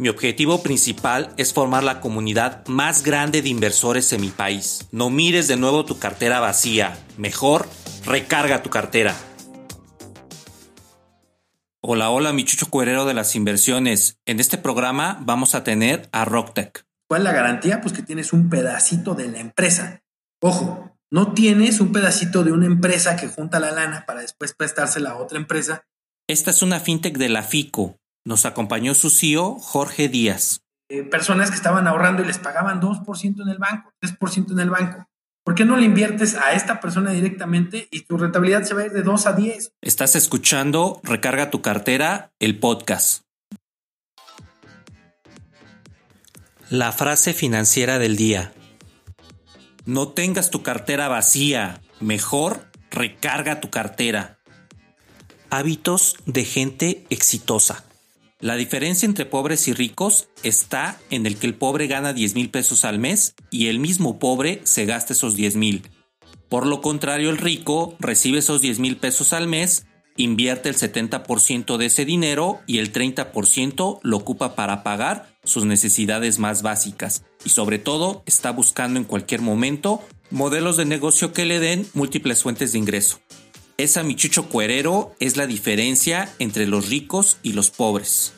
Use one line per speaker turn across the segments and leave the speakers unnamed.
Mi objetivo principal es formar la comunidad más grande de inversores en mi país. No mires de nuevo tu cartera vacía. Mejor, recarga tu cartera. Hola, hola, mi chucho cuerero de las inversiones. En este programa vamos a tener a Rocktech.
¿Cuál es la garantía? Pues que tienes un pedacito de la empresa. Ojo, no tienes un pedacito de una empresa que junta la lana para después prestársela a otra empresa.
Esta es una fintech de la FICO, nos acompañó su CEO, Jorge Díaz.
Eh, personas que estaban ahorrando y les pagaban 2% en el banco, 3% en el banco. ¿Por qué no le inviertes a esta persona directamente y tu rentabilidad se va a ir de 2 a 10?
Estás escuchando Recarga tu cartera, el podcast. La frase financiera del día. No tengas tu cartera vacía, mejor recarga tu cartera. Hábitos de gente exitosa. La diferencia entre pobres y ricos está en el que el pobre gana 10 mil pesos al mes y el mismo pobre se gasta esos 10 mil. Por lo contrario, el rico recibe esos 10 mil pesos al mes, invierte el 70% de ese dinero y el 30% lo ocupa para pagar sus necesidades más básicas y sobre todo está buscando en cualquier momento modelos de negocio que le den múltiples fuentes de ingreso. Esa michucho cuerero es la diferencia entre los ricos y los pobres.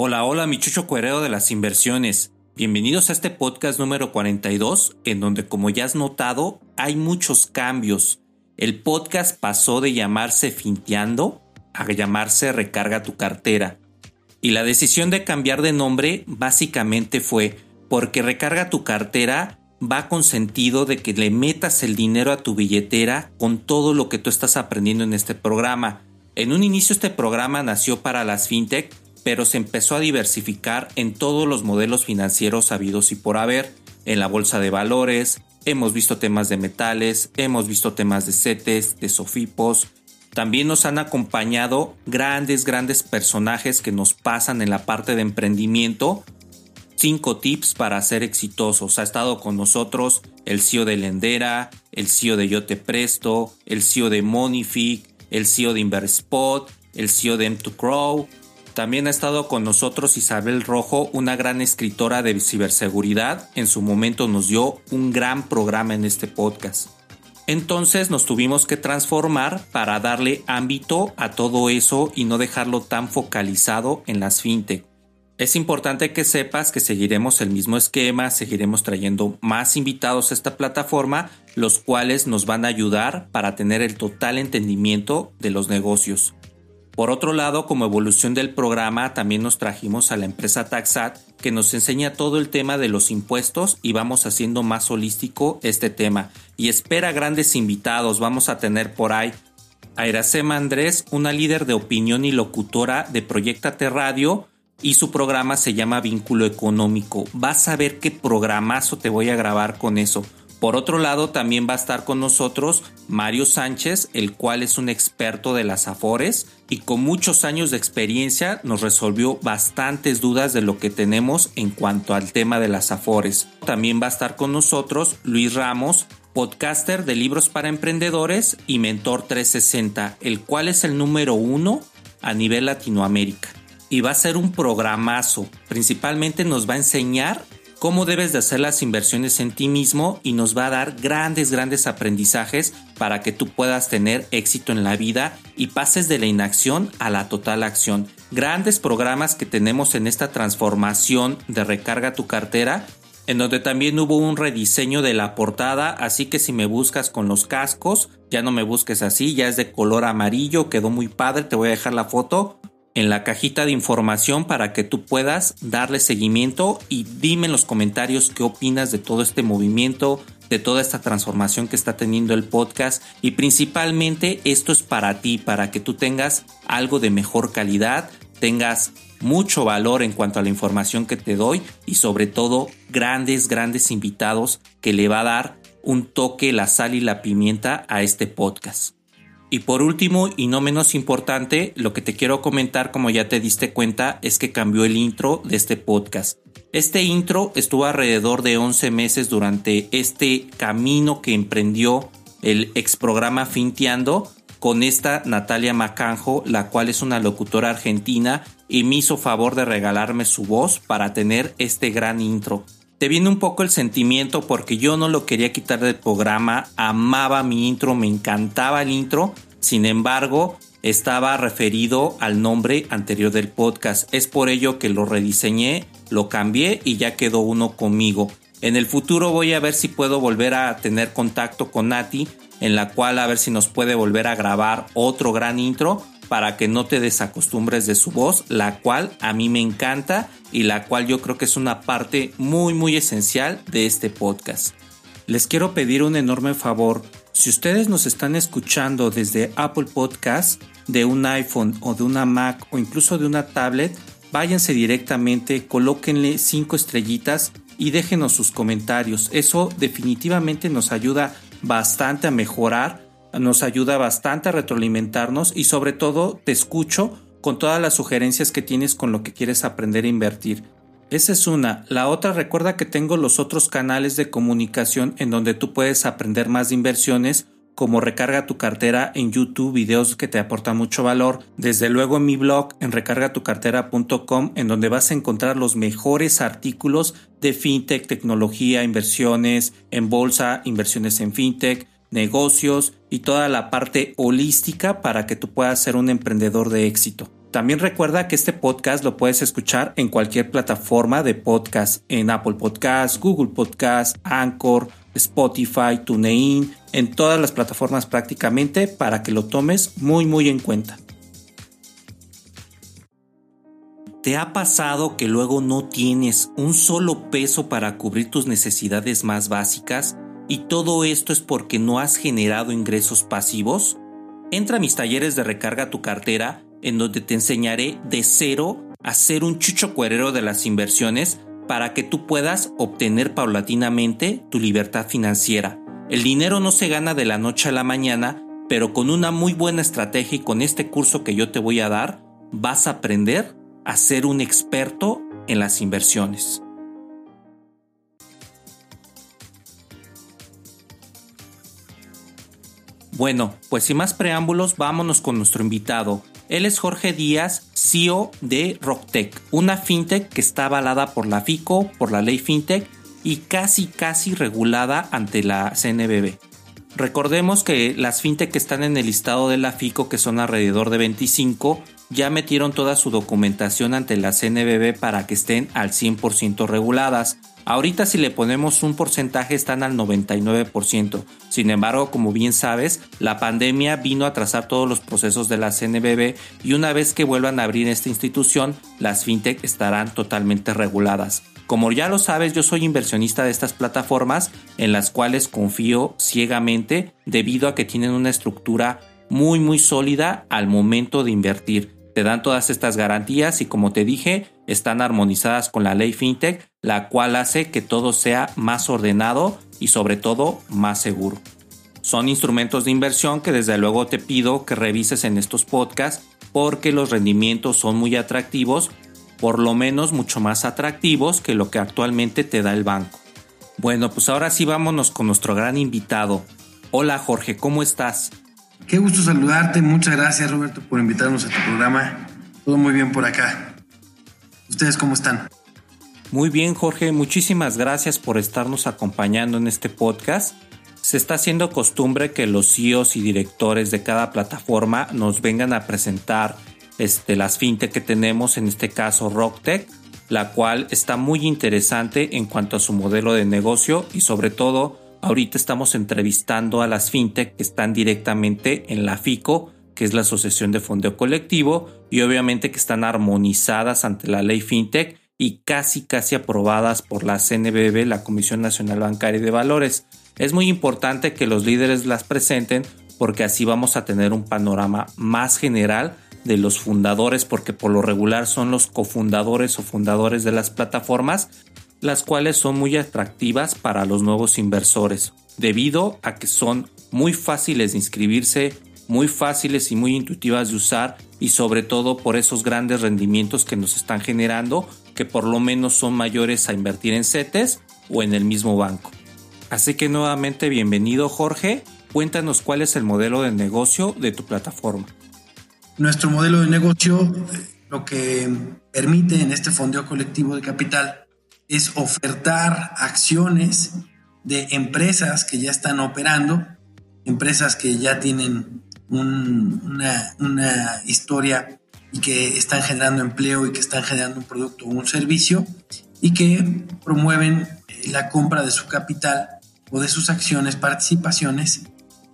Hola, hola, mi chucho cuerero de las inversiones. Bienvenidos a este podcast número 42, en donde como ya has notado, hay muchos cambios. El podcast pasó de llamarse Finteando a llamarse Recarga tu cartera. Y la decisión de cambiar de nombre básicamente fue porque Recarga tu cartera va con sentido de que le metas el dinero a tu billetera con todo lo que tú estás aprendiendo en este programa. En un inicio este programa nació para las fintech pero se empezó a diversificar en todos los modelos financieros habidos y por haber, en la bolsa de valores, hemos visto temas de metales, hemos visto temas de CETES, de SOFIPOS, también nos han acompañado grandes, grandes personajes que nos pasan en la parte de emprendimiento. Cinco tips para ser exitosos. Ha estado con nosotros el CEO de Lendera, el CEO de Yo Te Presto, el CEO de Monific, el CEO de Inverspot, el CEO de M2Crow, también ha estado con nosotros Isabel Rojo, una gran escritora de ciberseguridad. En su momento nos dio un gran programa en este podcast. Entonces nos tuvimos que transformar para darle ámbito a todo eso y no dejarlo tan focalizado en las fintech. Es importante que sepas que seguiremos el mismo esquema, seguiremos trayendo más invitados a esta plataforma, los cuales nos van a ayudar para tener el total entendimiento de los negocios. Por otro lado, como evolución del programa, también nos trajimos a la empresa Taxat, que nos enseña todo el tema de los impuestos y vamos haciendo más holístico este tema. Y espera grandes invitados, vamos a tener por ahí a Iracema Andrés, una líder de opinión y locutora de Proyectate Radio, y su programa se llama Vínculo Económico. Vas a ver qué programazo te voy a grabar con eso. Por otro lado, también va a estar con nosotros Mario Sánchez, el cual es un experto de las Afores y con muchos años de experiencia nos resolvió bastantes dudas de lo que tenemos en cuanto al tema de las Afores. También va a estar con nosotros Luis Ramos, podcaster de libros para emprendedores y mentor 360, el cual es el número uno a nivel Latinoamérica. Y va a ser un programazo. Principalmente nos va a enseñar cómo debes de hacer las inversiones en ti mismo y nos va a dar grandes, grandes aprendizajes para que tú puedas tener éxito en la vida y pases de la inacción a la total acción. Grandes programas que tenemos en esta transformación de recarga tu cartera en donde también hubo un rediseño de la portada, así que si me buscas con los cascos, ya no me busques así, ya es de color amarillo, quedó muy padre, te voy a dejar la foto en la cajita de información para que tú puedas darle seguimiento y dime en los comentarios qué opinas de todo este movimiento, de toda esta transformación que está teniendo el podcast y principalmente esto es para ti, para que tú tengas algo de mejor calidad, tengas mucho valor en cuanto a la información que te doy y sobre todo grandes, grandes invitados que le va a dar un toque, la sal y la pimienta a este podcast. Y por último y no menos importante, lo que te quiero comentar como ya te diste cuenta es que cambió el intro de este podcast. Este intro estuvo alrededor de 11 meses durante este camino que emprendió el ex programa Finteando con esta Natalia Macanjo, la cual es una locutora argentina y me hizo favor de regalarme su voz para tener este gran intro. Te viene un poco el sentimiento porque yo no lo quería quitar del programa, amaba mi intro, me encantaba el intro, sin embargo, estaba referido al nombre anterior del podcast. Es por ello que lo rediseñé, lo cambié y ya quedó uno conmigo. En el futuro voy a ver si puedo volver a tener contacto con Nati, en la cual a ver si nos puede volver a grabar otro gran intro para que no te desacostumbres de su voz, la cual a mí me encanta y la cual yo creo que es una parte muy muy esencial de este podcast. Les quiero pedir un enorme favor. Si ustedes nos están escuchando desde Apple Podcast, de un iPhone o de una Mac o incluso de una tablet, váyanse directamente, colóquenle cinco estrellitas y déjenos sus comentarios. Eso definitivamente nos ayuda bastante a mejorar nos ayuda bastante a retroalimentarnos y sobre todo te escucho con todas las sugerencias que tienes con lo que quieres aprender a invertir. Esa es una. La otra, recuerda que tengo los otros canales de comunicación en donde tú puedes aprender más de inversiones, como recarga tu cartera en YouTube, videos que te aportan mucho valor. Desde luego en mi blog en recargatucartera.com, en donde vas a encontrar los mejores artículos de fintech, tecnología, inversiones en bolsa, inversiones en fintech negocios y toda la parte holística para que tú puedas ser un emprendedor de éxito. También recuerda que este podcast lo puedes escuchar en cualquier plataforma de podcast, en Apple Podcast, Google Podcast, Anchor, Spotify, TuneIn, en todas las plataformas prácticamente para que lo tomes muy muy en cuenta. ¿Te ha pasado que luego no tienes un solo peso para cubrir tus necesidades más básicas? y todo esto es porque no has generado ingresos pasivos? Entra a mis talleres de recarga tu cartera en donde te enseñaré de cero a ser un chucho cuerero de las inversiones para que tú puedas obtener paulatinamente tu libertad financiera. El dinero no se gana de la noche a la mañana, pero con una muy buena estrategia y con este curso que yo te voy a dar, vas a aprender a ser un experto en las inversiones. Bueno, pues sin más preámbulos, vámonos con nuestro invitado. Él es Jorge Díaz, CEO de Rocktech, una fintech que está avalada por la FICO, por la ley fintech y casi casi regulada ante la CNBB. Recordemos que las fintech que están en el listado de la FICO, que son alrededor de 25, ya metieron toda su documentación ante la CNBB para que estén al 100% reguladas. Ahorita si le ponemos un porcentaje están al 99%. Sin embargo, como bien sabes, la pandemia vino a atrasar todos los procesos de la CNBB y una vez que vuelvan a abrir esta institución, las fintech estarán totalmente reguladas. Como ya lo sabes, yo soy inversionista de estas plataformas en las cuales confío ciegamente debido a que tienen una estructura muy muy sólida al momento de invertir te dan todas estas garantías y como te dije, están armonizadas con la ley FinTech, la cual hace que todo sea más ordenado y sobre todo más seguro. Son instrumentos de inversión que desde luego te pido que revises en estos podcasts porque los rendimientos son muy atractivos, por lo menos mucho más atractivos que lo que actualmente te da el banco. Bueno, pues ahora sí vámonos con nuestro gran invitado. Hola Jorge, ¿cómo estás?
Qué gusto saludarte. Muchas gracias, Roberto, por invitarnos a tu programa. Todo muy bien por acá. ¿Ustedes cómo están?
Muy bien, Jorge. Muchísimas gracias por estarnos acompañando en este podcast. Se está haciendo costumbre que los CEOs y directores de cada plataforma nos vengan a presentar este, las fintech que tenemos, en este caso RockTech, la cual está muy interesante en cuanto a su modelo de negocio y sobre todo ahorita estamos entrevistando a las fintech que están directamente en la FICO, que es la Asociación de Fondeo Colectivo, y obviamente que están armonizadas ante la ley fintech y casi casi aprobadas por la CNBB, la Comisión Nacional Bancaria de Valores. Es muy importante que los líderes las presenten porque así vamos a tener un panorama más general de los fundadores, porque por lo regular son los cofundadores o fundadores de las plataformas, las cuales son muy atractivas para los nuevos inversores, debido a que son muy fáciles de inscribirse, muy fáciles y muy intuitivas de usar y sobre todo por esos grandes rendimientos que nos están generando, que por lo menos son mayores a invertir en CETES o en el mismo banco. Así que nuevamente bienvenido Jorge, cuéntanos cuál es el modelo de negocio de tu plataforma.
Nuestro modelo de negocio eh, lo que permite en este fondeo colectivo de capital es ofertar acciones de empresas que ya están operando, empresas que ya tienen una, una, historia y que están generando empleo y que están generando un producto o un servicio y que promueven eh, la compra de su capital o de sus acciones, participaciones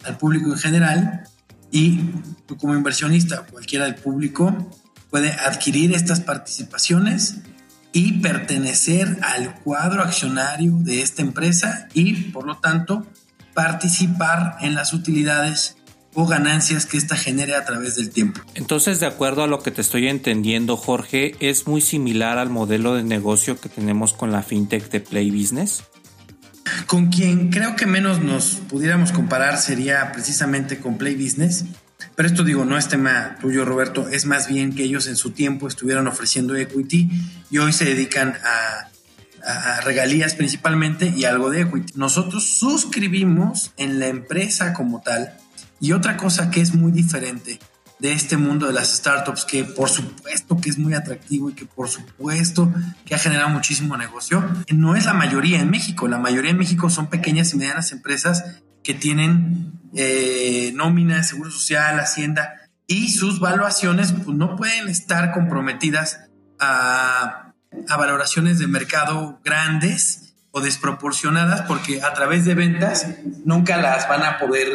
al público en general. Y como inversionista cualquiera del público puede adquirir estas participaciones y pertenecer al cuadro accionario de esta empresa y por lo tanto participar en las utilidades o ganancias que ésta genere a través del tiempo.
Entonces, de acuerdo a lo que te estoy entendiendo, Jorge, es muy similar al modelo de negocio que tenemos con la fintech de Play Business.
Con quien creo que menos nos pudiéramos comparar sería precisamente con Play Business. Pero esto digo, no es tema tuyo, Roberto, es más bien que ellos en su tiempo estuvieron ofreciendo equity y hoy se dedican a, a regalías principalmente y algo de equity. Nosotros suscribimos en la empresa como tal y otra cosa que es muy diferente de este mundo de las startups, que por supuesto que es muy atractivo y que por supuesto que ha generado muchísimo negocio, no es la mayoría en México. La mayoría en México son pequeñas y medianas empresas que tienen eh, nómina, seguro social, hacienda, y sus valuaciones pues, no pueden estar comprometidas a, valoraciones de mercado grandes o desproporcionadas porque a través de ventas nunca las van a poder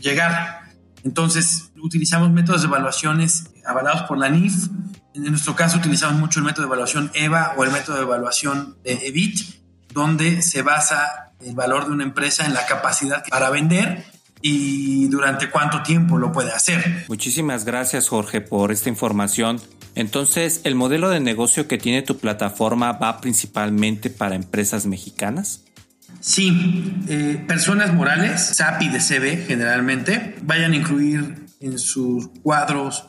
llegar. Entonces, utilizamos métodos de evaluaciones avalados por la NIF. En nuestro caso, utilizamos mucho el método de evaluación EVA o el método de evaluación de EBIT, donde se basa el valor de una empresa en la capacidad para vender y durante cuánto tiempo lo puede hacer.
Muchísimas gracias, Jorge, por esta información. Entonces, ¿el modelo de negocio que tiene tu plataforma va principalmente para empresas mexicanas?
Sí, eh, personas morales, SAP y DCB generalmente, vayan a incluir en sus cuadros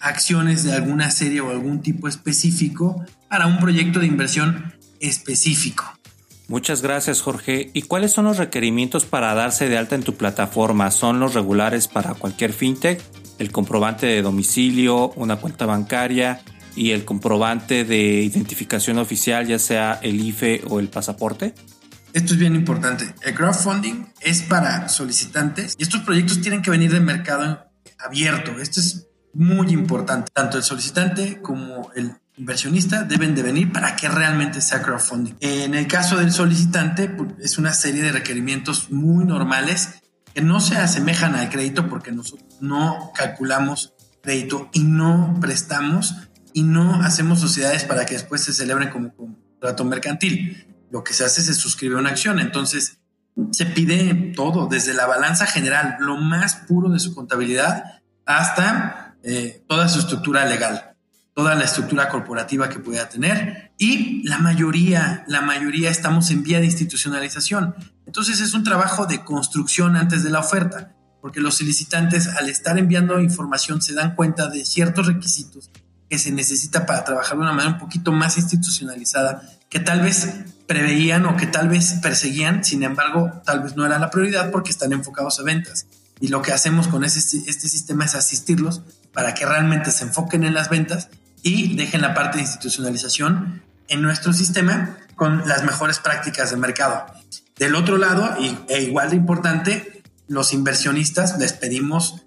acciones de alguna serie o algún tipo específico para un proyecto de inversión específico.
Muchas gracias Jorge. ¿Y cuáles son los requerimientos para darse de alta en tu plataforma? ¿Son los regulares para cualquier fintech? ¿El comprobante de domicilio, una cuenta bancaria y el comprobante de identificación oficial, ya sea el IFE o el pasaporte?
Esto es bien importante. El crowdfunding es para solicitantes y estos proyectos tienen que venir del mercado abierto. Esto es muy importante. Tanto el solicitante como el inversionista deben de venir para que realmente sea crowdfunding. En el caso del solicitante, pues, es una serie de requerimientos muy normales que no se asemejan al crédito porque nosotros no calculamos crédito y no prestamos y no hacemos sociedades para que después se celebren como contrato mercantil lo que se hace es se suscribe una acción. Entonces, se pide todo, desde la balanza general, lo más puro de su contabilidad, hasta eh, toda su estructura legal, toda la estructura corporativa que pueda tener. Y la mayoría, la mayoría estamos en vía de institucionalización. Entonces es un trabajo de construcción antes de la oferta, porque los solicitantes al estar enviando información se dan cuenta de ciertos requisitos que se necesita para trabajar de una manera un poquito más institucionalizada, que tal vez preveían o que tal vez perseguían, sin embargo, tal vez no era la prioridad porque están enfocados a ventas. Y lo que hacemos con este, este sistema es asistirlos para que realmente se enfoquen en las ventas y dejen la parte de institucionalización en nuestro sistema con las mejores prácticas de mercado. Del otro lado, y, e igual de importante, los inversionistas les pedimos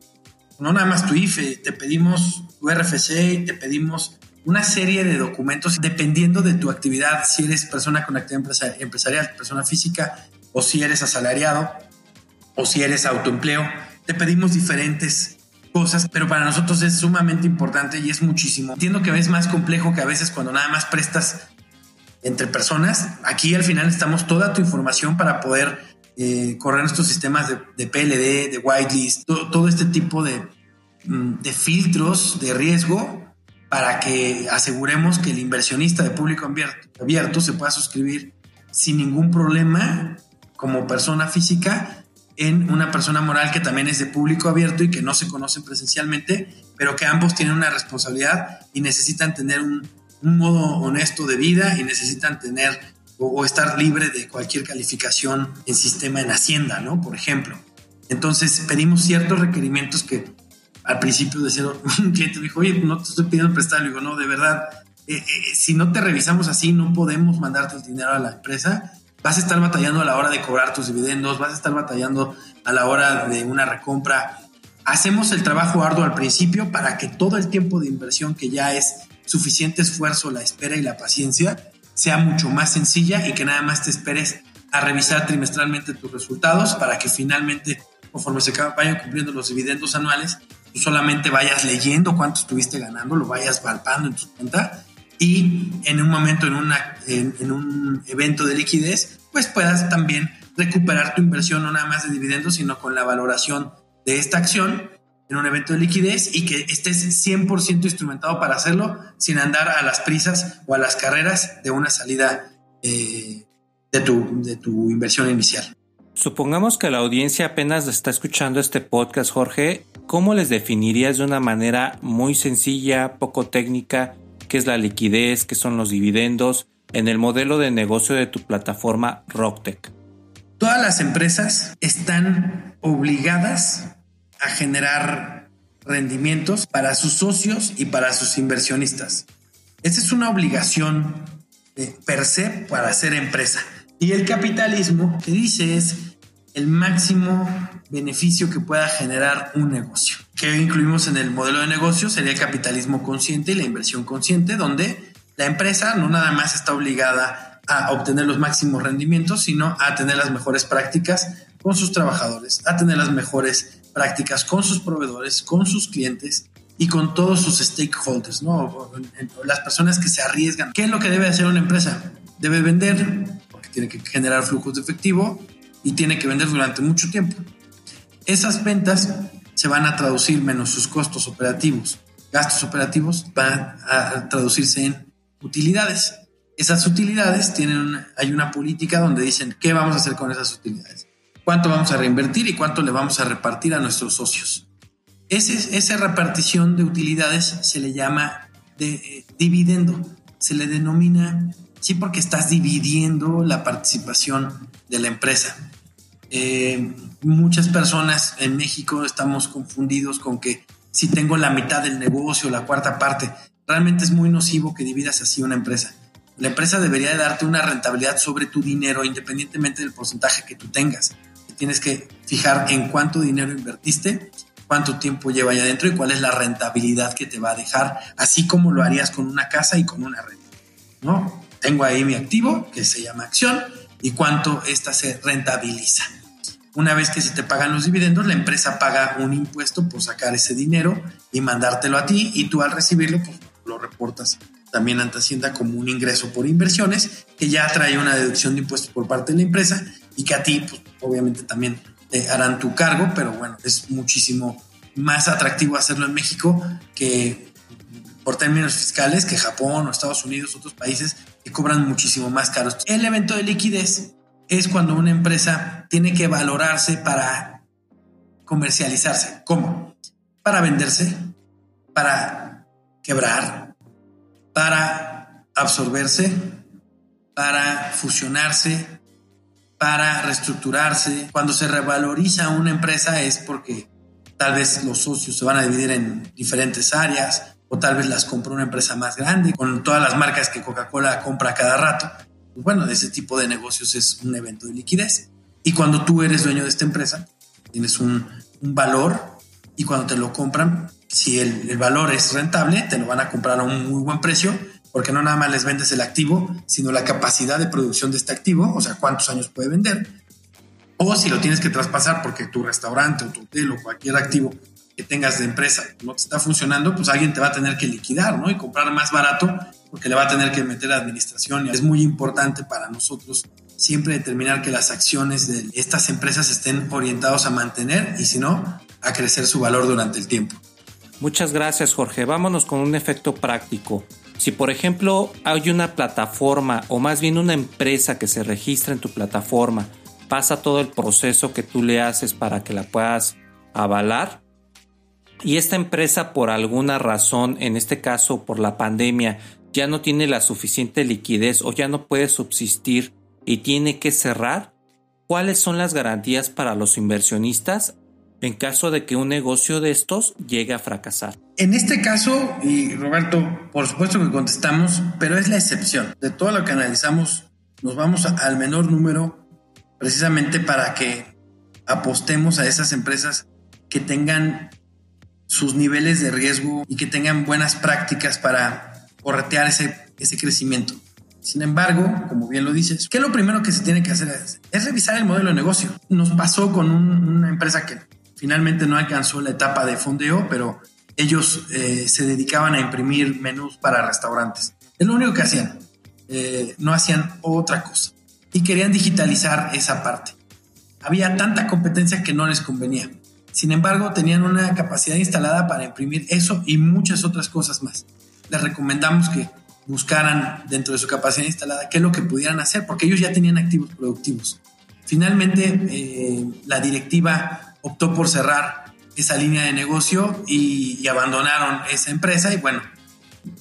no nada más tu IFE, te pedimos tu RFC, te pedimos una serie de documentos dependiendo de tu actividad, si eres persona con actividad empresarial, persona física, o si eres asalariado, o si eres autoempleo. Te pedimos diferentes cosas, pero para nosotros es sumamente importante y es muchísimo. Entiendo que es más complejo que a veces cuando nada más prestas entre personas. Aquí al final estamos toda tu información para poder eh, correr nuestros sistemas de, PLD, de whitelist, todo, este tipo de, mm, de filtros de riesgo para que aseguremos que el inversionista de público abierto, abierto se pueda suscribir sin ningún problema como persona física en una persona moral que también es de público abierto y que no se conocen presencialmente, pero que ambos tienen una responsabilidad y necesitan tener un, modo honesto de vida y necesitan tener o, estar libre de cualquier calificación en sistema en Hacienda, ¿no? Por ejemplo. Entonces pedimos ciertos requerimientos que al principio decía un cliente me dijo, oye, no te estoy pidiendo prestar. Le digo, no, de verdad, eh, eh, si no te revisamos así, no podemos mandarte el dinero a la empresa vas a estar batallando a la hora de cobrar tus dividendos, vas a estar batallando a la hora de una recompra. Hacemos el trabajo arduo al principio para que todo el tiempo de inversión que ya es suficiente esfuerzo, la espera y la paciencia, sea mucho más sencilla y que nada más te esperes a revisar trimestralmente tus resultados para que finalmente, conforme se vayan cumpliendo los dividendos anuales, tú solamente vayas leyendo cuánto estuviste ganando, lo vayas palpando en tu cuenta y en un momento, en, una, en, un evento de liquidez, pues puedas también recuperar tu inversión no nada más de dividendos, sino con la valoración de esta acción en un evento de liquidez y que estés 100% instrumentado para hacerlo sin andar a las prisas o a las carreras de una salida eh, de, tu, de tu inversión inicial.
Supongamos que la audiencia apenas está escuchando este podcast, Jorge. ¿Cómo les definirías de una manera muy sencilla, poco técnica, qué es la liquidez, qué son los dividendos en el modelo de negocio de tu plataforma Rocktech.
Todas las empresas están obligadas a generar rendimientos para sus socios y para sus inversionistas. Esa es una obligación per se para ser empresa. Y el capitalismo que dice es el máximo beneficio que pueda generar un negocio. ¿Qué incluimos en el modelo de negocio? Sería el capitalismo consciente y la inversión consciente, donde la empresa no nada más está obligada a obtener los máximos rendimientos, sino a tener las mejores prácticas con sus trabajadores, a tener las mejores prácticas con sus proveedores, con sus clientes y con todos sus stakeholders, ¿no? Las personas que se arriesgan. ¿Qué es lo que debe hacer una empresa? Debe vender, porque tiene que generar flujos de efectivo, y tiene que vender durante mucho tiempo. Esas ventas se van a traducir menos sus costos operativos, gastos operativos, van a traducirse en utilidades. Esas utilidades tienen hay una política donde dicen qué vamos a hacer con esas utilidades, cuánto vamos a reinvertir y cuánto le vamos a repartir a nuestros socios. Esa repartición de utilidades se le llama de, eh, dividendo, se le denomina, sí, porque estás dividiendo la participación de la empresa. Eh, muchas personas en México estamos confundidos con que si tengo la mitad del negocio, la cuarta parte, realmente es muy nocivo que dividas así una empresa. La empresa debería de darte una rentabilidad sobre tu dinero independientemente del porcentaje que tú tengas. Tienes que fijar en cuánto dinero invertiste, cuánto tiempo lleva ahí adentro y cuál es la rentabilidad que te va a dejar, así como lo harías con una casa y con una renta. ¿no? Tengo ahí mi activo que se llama acción y cuánto ésta se rentabiliza. Una vez que se te pagan los dividendos, la empresa paga un impuesto por sacar ese dinero y mandártelo a ti y tú al recibirlo pues, lo reportas también ante Hacienda como un ingreso por inversiones que ya trae una deducción de impuestos por parte de la empresa y que a ti pues, obviamente también te harán tu cargo, pero bueno, es muchísimo más atractivo hacerlo en México que por términos fiscales que Japón o Estados Unidos, otros países que cobran muchísimo más caros. El evento de liquidez es cuando una empresa tiene que valorarse para comercializarse. ¿Cómo? Para venderse, para quebrar, para absorberse, para fusionarse, para reestructurarse. Cuando se revaloriza una empresa es porque tal vez los socios se van a dividir en diferentes áreas o tal vez las compró una empresa más grande con todas las marcas que Coca-Cola compra cada rato bueno, ese tipo de negocios es un evento de liquidez. Y cuando tú eres dueño de esta empresa, tienes un, valor y cuando te lo compran, Si el, el, valor es rentable, te lo van a comprar a un muy buen precio, porque no nada más les vendes el activo, sino la capacidad de producción de este activo, o sea, cuántos años puede vender. O si lo tienes que traspasar porque tu restaurante o tu hotel o cualquier activo que tengas de empresa no te está funcionando, pues alguien te va a tener que liquidar, ¿no? Y comprar más barato porque le va a tener que meter a administración. Y es muy importante para nosotros siempre determinar que las acciones de estas empresas estén orientados a mantener y si no, a crecer su valor durante el tiempo.
Muchas gracias Jorge. Vámonos con un efecto práctico. Si por ejemplo hay una plataforma o más bien una empresa que se registra en tu plataforma, pasa todo el proceso que tú le haces para que la puedas avalar, y esta empresa por alguna razón, en este caso por la pandemia, ya no tiene la suficiente liquidez o ya no puede subsistir y tiene que cerrar, ¿cuáles son las garantías para los inversionistas en caso de que un negocio de estos llegue a fracasar?
En este caso, y Roberto, por supuesto que contestamos, pero es la excepción. De todo lo que analizamos, nos vamos al menor número precisamente para que apostemos a esas empresas que tengan sus niveles de riesgo y que tengan buenas prácticas para corretear ese, ese crecimiento. Sin embargo, como bien lo dices, ¿qué es lo primero que se tiene que hacer? Es, revisar el modelo de negocio. Nos pasó con una empresa que finalmente no alcanzó la etapa de fondeo, pero ellos eh, se dedicaban a imprimir menús para restaurantes. Es lo único que hacían. Eh, no hacían otra cosa. Y querían digitalizar esa parte. Había tanta competencia que no les convenía. Sin embargo, tenían una capacidad instalada para imprimir eso y muchas otras cosas más. Les recomendamos que buscaran dentro de su capacidad instalada qué es lo que pudieran hacer, porque ellos ya tenían activos productivos. Finalmente, eh, la directiva optó por cerrar esa línea de negocio y, abandonaron esa empresa y bueno,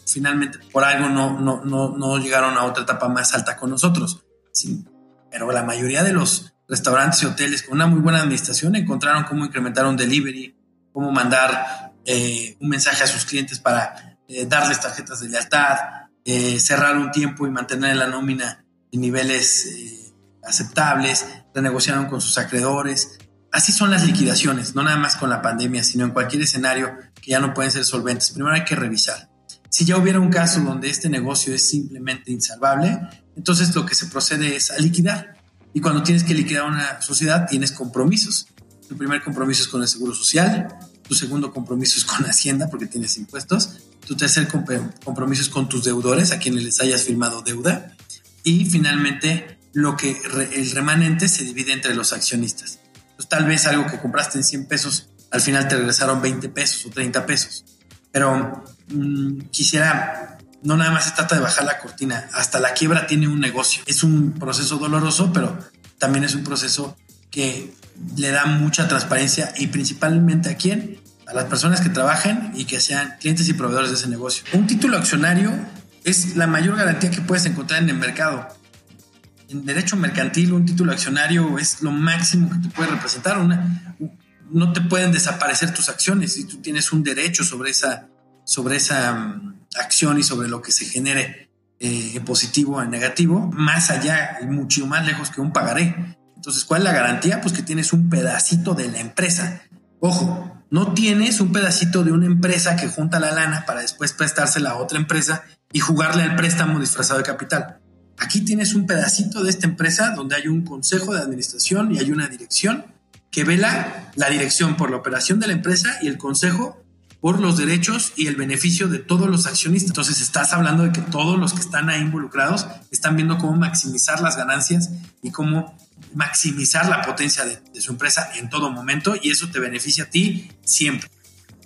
finalmente por algo no, no, no, no, llegaron a otra etapa más alta con nosotros. Sí, pero la mayoría de los restaurantes y hoteles con una muy buena administración encontraron cómo incrementar un delivery, cómo mandar eh, un mensaje a sus clientes para eh, darles tarjetas de lealtad, eh, cerrar un tiempo y mantener la nómina en niveles aceptables, renegociaron con sus acreedores. Así son las liquidaciones, no nada más con la pandemia, sino en cualquier escenario que ya no pueden ser solventes. Primero hay que revisar. Si ya hubiera un caso donde este negocio es simplemente insalvable, entonces lo que se procede es a liquidar y cuando tienes que liquidar una sociedad, tienes compromisos. Tu primer compromiso es con el Seguro Social, tu segundo compromiso es con Hacienda porque tienes impuestos, tu tercer compromiso es con tus deudores, a quienes les hayas firmado deuda, y finalmente lo que el remanente se divide entre los accionistas. Pues tal vez algo que compraste en 100 pesos, al final te regresaron 20 pesos o 30 pesos. Pero mm, quisiera no nada más se trata de bajar la cortina, hasta la quiebra tiene un negocio. Es un proceso doloroso, pero también es un proceso que le da mucha transparencia y principalmente a quién? A las personas que trabajan y que sean clientes y proveedores de ese negocio. Un título accionario es la mayor garantía que puedes encontrar en el mercado. En derecho mercantil, un título accionario es lo máximo que te puede representar. Una, no te pueden desaparecer tus acciones si tú tienes un derecho sobre esa, sobre esa mm, acción y sobre lo que se genere eh, en positivo o en negativo, más allá y mucho más lejos que un pagaré. Entonces, ¿cuál es la garantía? Pues que tienes un pedacito de la empresa. Ojo, no tienes un pedacito de una empresa que junta la lana para después prestársela a otra empresa y jugarle al préstamo disfrazado de capital. Aquí tienes un pedacito de esta empresa donde hay un consejo de administración y hay una dirección que vela la dirección por la operación de la empresa y el consejo por los derechos y el beneficio de todos los accionistas. Entonces estás hablando de que todos los que están ahí involucrados están viendo cómo maximizar las ganancias y cómo maximizar la potencia de, su empresa en todo momento y eso te beneficia a ti siempre.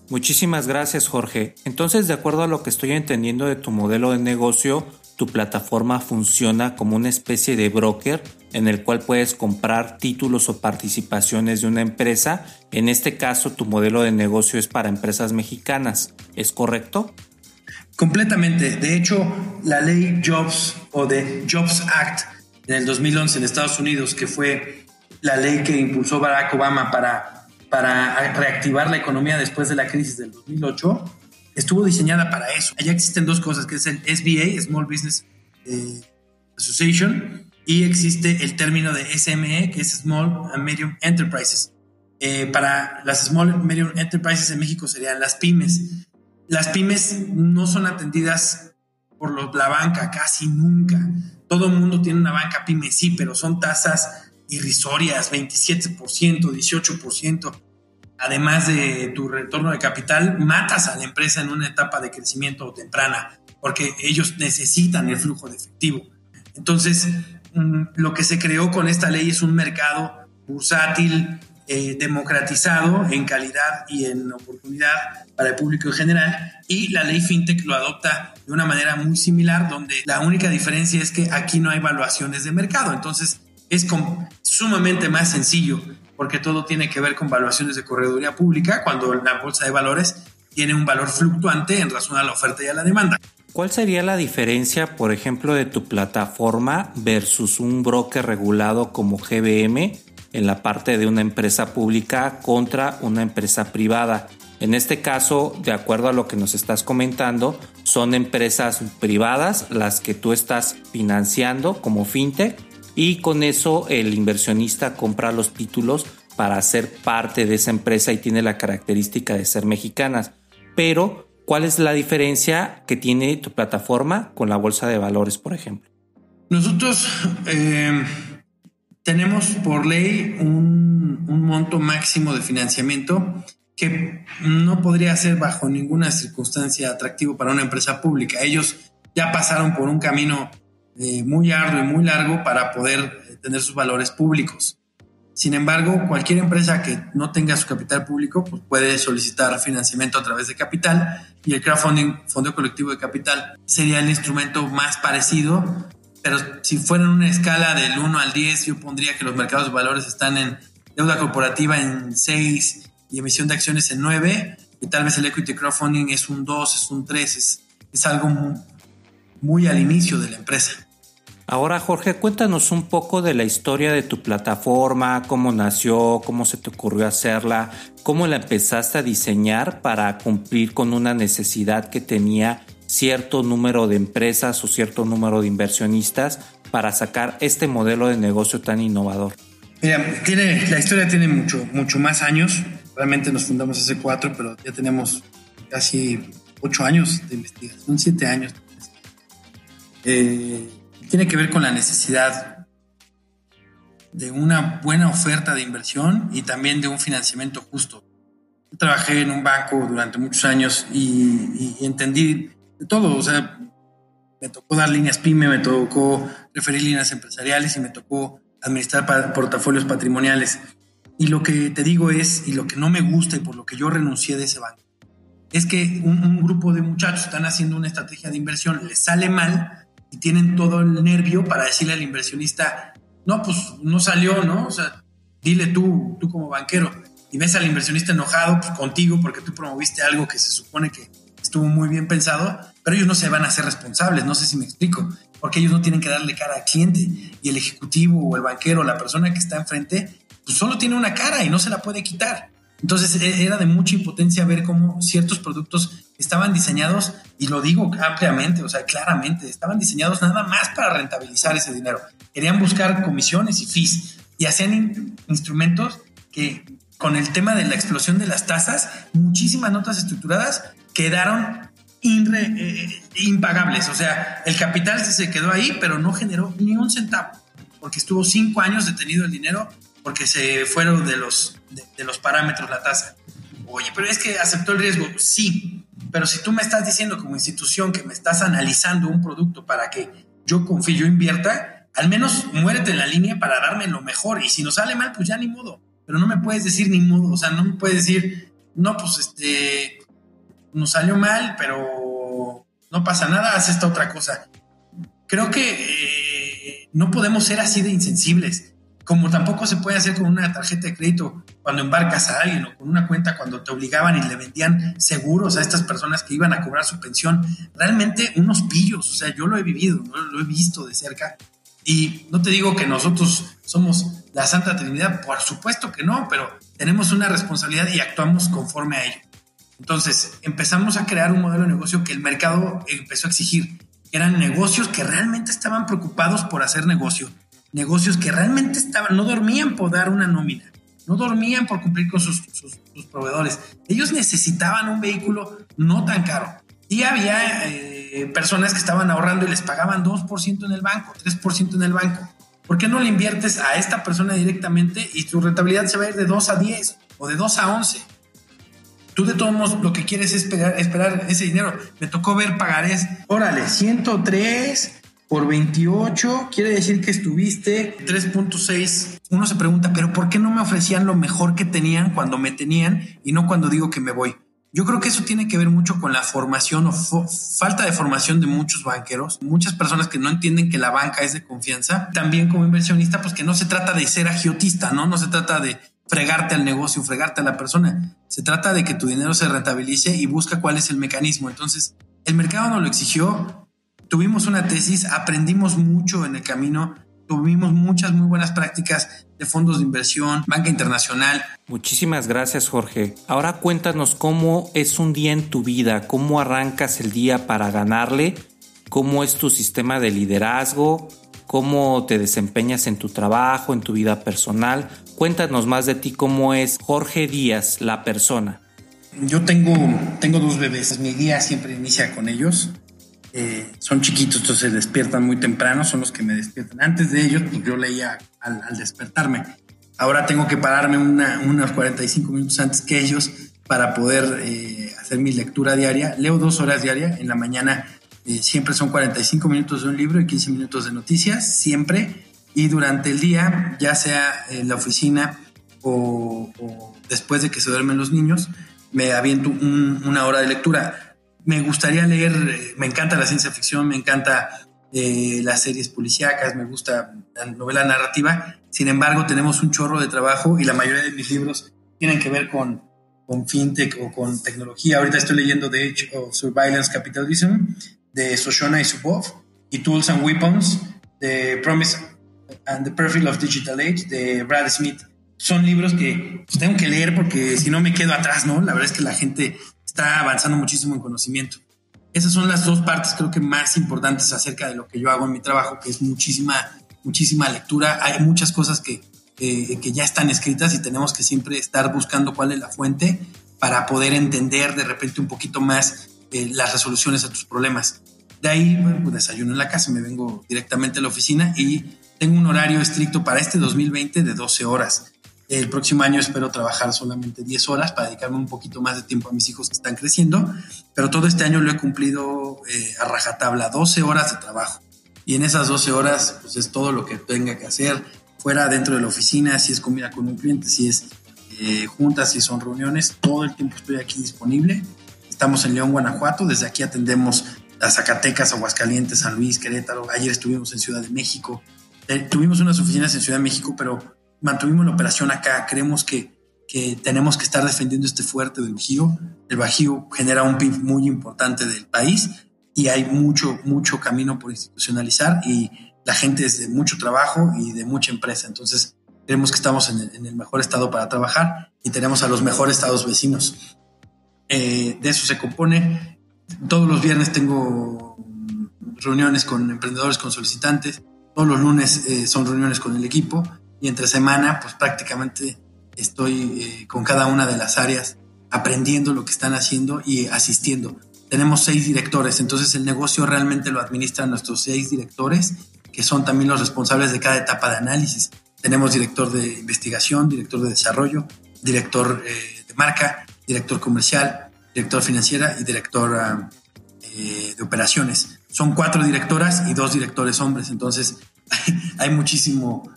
Muchísimas gracias Jorge. Entonces, de acuerdo a lo que estoy entendiendo de tu modelo de negocio, tu plataforma funciona como una especie de broker en el cual puedes comprar títulos o participaciones de una empresa. En este caso, tu modelo de negocio es para empresas mexicanas. ¿Es correcto?
Completamente. De hecho, la ley Jobs o de Jobs Act en el 2011 en Estados Unidos, que fue la ley que impulsó Barack Obama para, para reactivar la economía después de la crisis del 2008, estuvo diseñada para eso. Allá existen dos cosas, que es el SBA, Small Business eh, Association, y existe el término de SME, que es Small and Medium Enterprises. eh, para las Small Medium Enterprises en México serían las pymes. Las pymes no son atendidas por la banca casi nunca. Todo el mundo tiene una banca pyme, sí, pero son tasas irrisorias, 27%, 18%. Además de tu retorno de capital, matas a la empresa en una etapa de crecimiento temprana, porque ellos necesitan el flujo de efectivo. Entonces, mm, lo que se creó con esta ley es un mercado bursátil, eh, democratizado en calidad y en oportunidad para el público en general y la ley FinTech lo adopta de una manera muy similar donde la única diferencia es que aquí no hay evaluaciones de mercado, entonces es sumamente más sencillo porque todo tiene que ver con evaluaciones de correduría pública cuando la bolsa de valores tiene un valor fluctuante en razón a la oferta y a la demanda.
¿Cuál sería la diferencia, por ejemplo, de tu plataforma versus un broker regulado como GBM en la parte de una empresa pública contra una empresa privada. En este caso, de acuerdo a lo que nos estás comentando, son empresas privadas las que tú estás financiando como fintech y con eso el inversionista compra los títulos para ser parte de esa empresa y tiene la característica de ser mexicanas. Pero, ¿cuál es la diferencia que tiene tu plataforma con la bolsa de valores, por ejemplo?
Nosotros eh, tenemos por ley un, monto máximo de financiamiento que no podría ser bajo ninguna circunstancia atractivo para una empresa pública. Ellos ya pasaron por un camino eh, muy arduo y muy largo para poder eh, tener sus valores públicos. Sin embargo, cualquier empresa que no tenga su capital público pues puede solicitar financiamiento a través de capital y el crowdfunding, fondo colectivo de capital, sería el instrumento más parecido pero si fuera en una escala del 1 al 10, yo pondría que los mercados de valores están en deuda corporativa en 6 y emisión de acciones en 9, y tal vez el equity crowdfunding es un 2, es un 3, es, es algo muy, muy al inicio de la empresa.
Ahora, Jorge, cuéntanos un poco de la historia de tu plataforma, cómo nació, cómo se te ocurrió hacerla, cómo la empezaste a diseñar para cumplir con una necesidad que tenía cierto número de empresas o cierto número de inversionistas para sacar este modelo de negocio tan innovador?
Mira, tiene, la historia tiene mucho, mucho más años. Realmente nos fundamos hace cuatro, pero ya tenemos casi ocho años de investigación, siete años. Eh, tiene que ver con la necesidad de una buena oferta de inversión y también de un financiamiento justo. Yo trabajé en un banco durante muchos años y entendí todo, o sea, me tocó dar líneas PYME, me tocó referir líneas empresariales y me tocó administrar portafolios patrimoniales. Y lo que te digo es, y lo que no me gusta y por lo que yo renuncié de ese banco, es que un, grupo de muchachos están haciendo una estrategia de inversión, les sale mal y tienen todo el nervio para decirle al inversionista, no, pues no salió, ¿no? O sea, dile tú, tú como banquero, y ves al inversionista enojado pues, contigo porque tú promoviste algo que se supone que estuvo muy bien pensado, pero ellos no se van a hacer responsables, no sé si me explico, porque ellos no tienen que darle cara al cliente y el ejecutivo o el banquero, la persona que está enfrente, pues solo tiene una cara y no se la puede quitar. Entonces e, era de mucha impotencia ver cómo ciertos productos estaban diseñados, y lo digo ampliamente, o sea, claramente, estaban diseñados nada más para rentabilizar ese dinero. Querían buscar comisiones y fees y hacían instrumentos que con el tema de la explosión de las tasas, muchísimas notas estructuradas quedaron eh, impagables. O sea, el capital se quedó ahí, pero no generó ni un centavo, porque estuvo cinco años detenido el dinero porque se fueron de los, de, los parámetros la tasa. Oye, pero es que aceptó el riesgo. Sí, pero si tú me estás diciendo como institución que me estás analizando un producto para que yo confíe, yo invierta, al menos muérete en la línea para darme lo mejor. Y si no sale mal, pues ya ni modo. Pero no me puedes decir ni modo. O sea, no me puedes decir, no, pues este, nos salió mal, pero no pasa nada, haz esta otra cosa. Creo que eh, no podemos ser así de insensibles, como tampoco se puede hacer con una tarjeta de crédito cuando embarcas a alguien o con una cuenta cuando te obligaban y le vendían seguros a estas personas que iban a cobrar su pensión. Realmente unos pillos, o sea, yo lo he vivido, lo he visto de cerca. Y no te digo que nosotros somos la Santa Trinidad, por supuesto que no, pero tenemos una responsabilidad y actuamos conforme a ello. Entonces, empezamos a crear un modelo de negocio que el mercado empezó a exigir. Eran negocios que realmente estaban preocupados por hacer negocio. Negocios que realmente estaban, no dormían por dar una nómina. no dormían por cumplir con sus, proveedores. Ellos necesitaban un vehículo no tan caro. Y había eh, personas que estaban ahorrando y les pagaban 2% en el banco, 3% en el banco. ¿Por qué no le inviertes a esta persona directamente y tu rentabilidad se va a ir de 2 a 10 o de 2 a 11? Tú de todos modos lo que quieres es esperar, esperar ese dinero. Me tocó ver pagarés. Órale, 103 por 28 quiere decir que estuviste 3.6. Uno se pregunta, pero ¿por qué no me ofrecían lo mejor que tenían cuando me tenían y no cuando digo que me voy? Yo creo que eso tiene que ver mucho con la formación o falta de formación de muchos banqueros, muchas personas que no entienden que la banca es de confianza. También como inversionista, pues que no se trata de ser agiotista, ¿no? No se trata de fregarte al negocio, fregarte a la persona. Se trata de que tu dinero se rentabilice y busca cuál es el mecanismo. Entonces, el mercado no lo exigió. Tuvimos una tesis, aprendimos mucho en el camino, tuvimos muchas muy buenas prácticas de fondos de inversión, banca internacional.
Muchísimas gracias Jorge. Ahora cuéntanos cómo es un día en tu vida, cómo arrancas el día para ganarle, cómo es tu sistema de liderazgo, cómo te desempeñas en tu trabajo, en tu vida personal. Cuéntanos más de ti, cómo es Jorge Díaz, la persona.
Yo tengo, tengo dos bebés, mi día siempre inicia con ellos. Eh, son chiquitos, entonces se despiertan muy temprano, son los que me despiertan. Antes de ellos, pues yo leía al, despertarme. Ahora tengo que pararme una, unos 45 minutos antes que ellos para poder eh, hacer mi lectura diaria. Leo dos horas diarias. En la mañana eh, siempre son 45 minutos de un libro y 15 minutos de noticias, siempre. Y durante el día, ya sea en la oficina o, después de que se duermen los niños, me aviento una hora de lectura me gustaría leer, eh, me encanta la ciencia ficción, me encanta eh, las series policíacas, me gusta la novela narrativa. Sin embargo, tenemos un chorro de trabajo y la mayoría de mis libros tienen que ver con, con fintech o con tecnología. Ahorita estoy leyendo The Age of Surveillance Capitalism de Soshona y Subov y Tools and Weapons de Promise and the Perfil of Digital Age de Brad Smith. Son libros que pues, tengo que leer porque si no me quedo atrás, ¿no? La verdad es que la gente está avanzando muchísimo en conocimiento. Esas son las dos partes creo que más importantes acerca de lo que yo hago en mi trabajo, que es muchísima, muchísima lectura. Hay muchas cosas que, que ya están escritas y tenemos que siempre estar buscando cuál es la fuente para poder entender de repente un poquito más eh, las resoluciones a tus problemas. De ahí, pues desayuno en la casa, me vengo directamente a la oficina y tengo un horario estricto para este 2020 de 12 horas. El próximo año espero trabajar solamente 10 horas para dedicarme un poquito más de tiempo a mis hijos que están creciendo, pero todo este año lo he cumplido eh, a rajatabla, 12 horas de trabajo. Y en esas 12 horas, pues es todo lo que tenga que hacer, fuera dentro de la oficina, si es comida con un cliente, si es eh, juntas, si son reuniones, todo el tiempo estoy aquí disponible. Estamos en León, Guanajuato, desde aquí atendemos a Zacatecas, Aguascalientes, San Luis, Querétaro. Ayer estuvimos en Ciudad de México. Eh, tuvimos unas oficinas en Ciudad de México, pero mantuvimos la operación acá. Creemos que, que tenemos que estar defendiendo este fuerte del Bajío. El Bajío genera un PIB muy importante del país y hay mucho, mucho camino por institucionalizar y la gente es de mucho trabajo y de mucha empresa. Entonces, creemos que estamos en el, mejor estado para trabajar y tenemos a los mejores estados vecinos. Eh, de eso se compone. Todos los viernes tengo reuniones con emprendedores, con solicitantes. Todos los lunes eh, son reuniones con el equipo y entre semana pues prácticamente estoy eh, con cada una de las áreas aprendiendo lo que están haciendo y asistiendo. Tenemos seis directores, entonces el negocio realmente lo administran nuestros seis directores, que son también los responsables de cada etapa de análisis. Tenemos director de investigación, director de desarrollo, director eh, de marca, director comercial, director financiera y director ah, eh, de operaciones. Son cuatro directoras y dos directores hombres, entonces hay muchísimo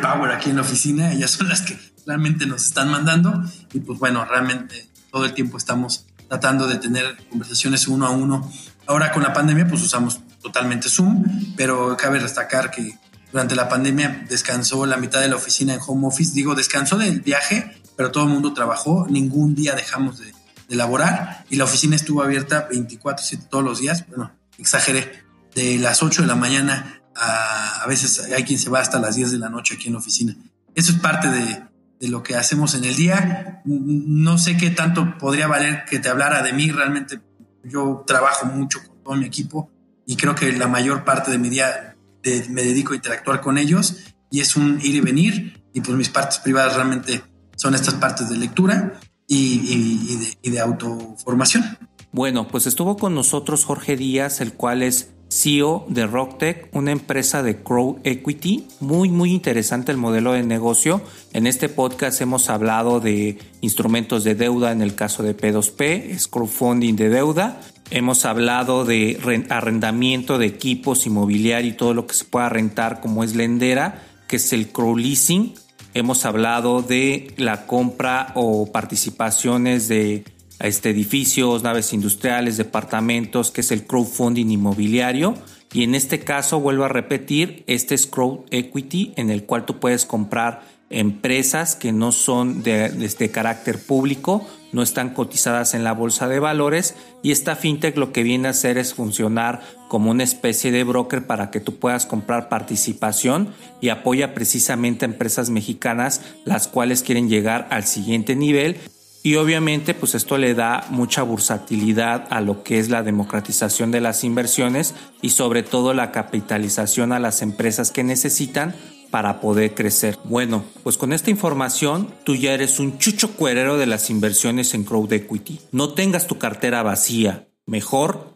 power aquí en la oficina, ellas son las que realmente nos están mandando y pues bueno, realmente todo el tiempo estamos tratando de tener conversaciones uno a uno. Ahora con la pandemia pues usamos totalmente Zoom, pero cabe destacar que durante la pandemia descansó la mitad de la oficina en home office, digo, descansó del viaje, pero todo el mundo trabajó, ningún día dejamos de, de laborar y la oficina estuvo abierta 24/7 todos los días, bueno, exageré, de las 8 de la mañana a, veces hay quien se va hasta las 10 de la noche aquí en la oficina. Eso es parte de, de lo que hacemos en el día. No sé qué tanto podría valer que te hablara de mí. Realmente yo trabajo mucho con todo mi equipo y creo que la mayor parte de mi día me dedico a interactuar con ellos y es un ir y venir y pues mis partes privadas realmente son estas partes de lectura y, de, autoformación.
Bueno, pues estuvo con nosotros Jorge Díaz, el cual es CEO de Rocktech, una empresa de crowd equity. Muy, muy interesante el modelo de negocio. En este podcast hemos hablado de instrumentos de deuda en el caso de P2P, es crowdfunding de deuda. Hemos hablado de arrendamiento de equipos inmobiliarios y todo lo que se pueda rentar como es lendera, que es el crowd leasing. Hemos hablado de la compra o participaciones de este, edificios, naves industriales, departamentos, que es el crowdfunding inmobiliario. Y en este caso, vuelvo a repetir, este es crowd equity en el cual tú puedes comprar empresas que no son de, de, carácter público, no están cotizadas en la bolsa de valores y esta fintech lo que viene a hacer es funcionar como una especie de broker para que tú puedas comprar participación y apoya precisamente a empresas mexicanas las cuales quieren llegar al siguiente nivel y obviamente pues esto le da mucha bursatilidad a lo que es la democratización de las inversiones y sobre todo la capitalización a las empresas que necesitan para poder crecer. Bueno, pues con esta información tú ya eres un chucho cuerero de las inversiones en crowd equity. No tengas tu cartera vacía, mejor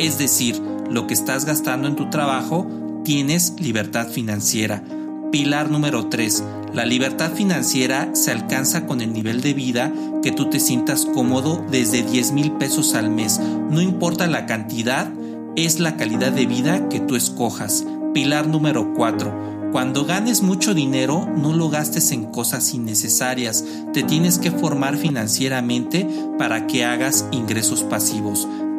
es decir, lo que estás gastando en tu trabajo, tienes libertad financiera. Pilar número 3. La libertad financiera se alcanza con el nivel de vida que tú te sientas cómodo desde 10 mil pesos al mes. No importa la cantidad, es la calidad de vida que tú escojas. Pilar número 4. Cuando ganes mucho dinero, no lo gastes en cosas innecesarias. Te tienes que formar financieramente para que hagas ingresos pasivos.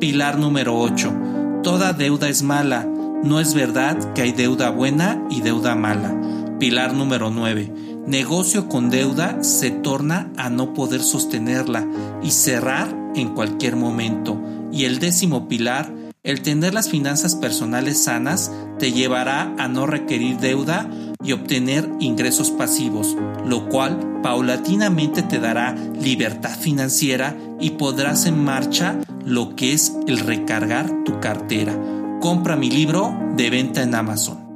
Pilar número 8. Toda deuda es mala. No es verdad que hay deuda buena y deuda mala. Pilar número 9. Negocio con deuda se torna a no poder sostenerla y cerrar en cualquier momento. Y el décimo pilar, el tener las finanzas personales sanas te llevará a no requerir deuda y obtener ingresos pasivos, lo cual paulatinamente te dará libertad financiera y podrás en marcha lo que es el recargar tu cartera. Compra mi libro de venta en Amazon.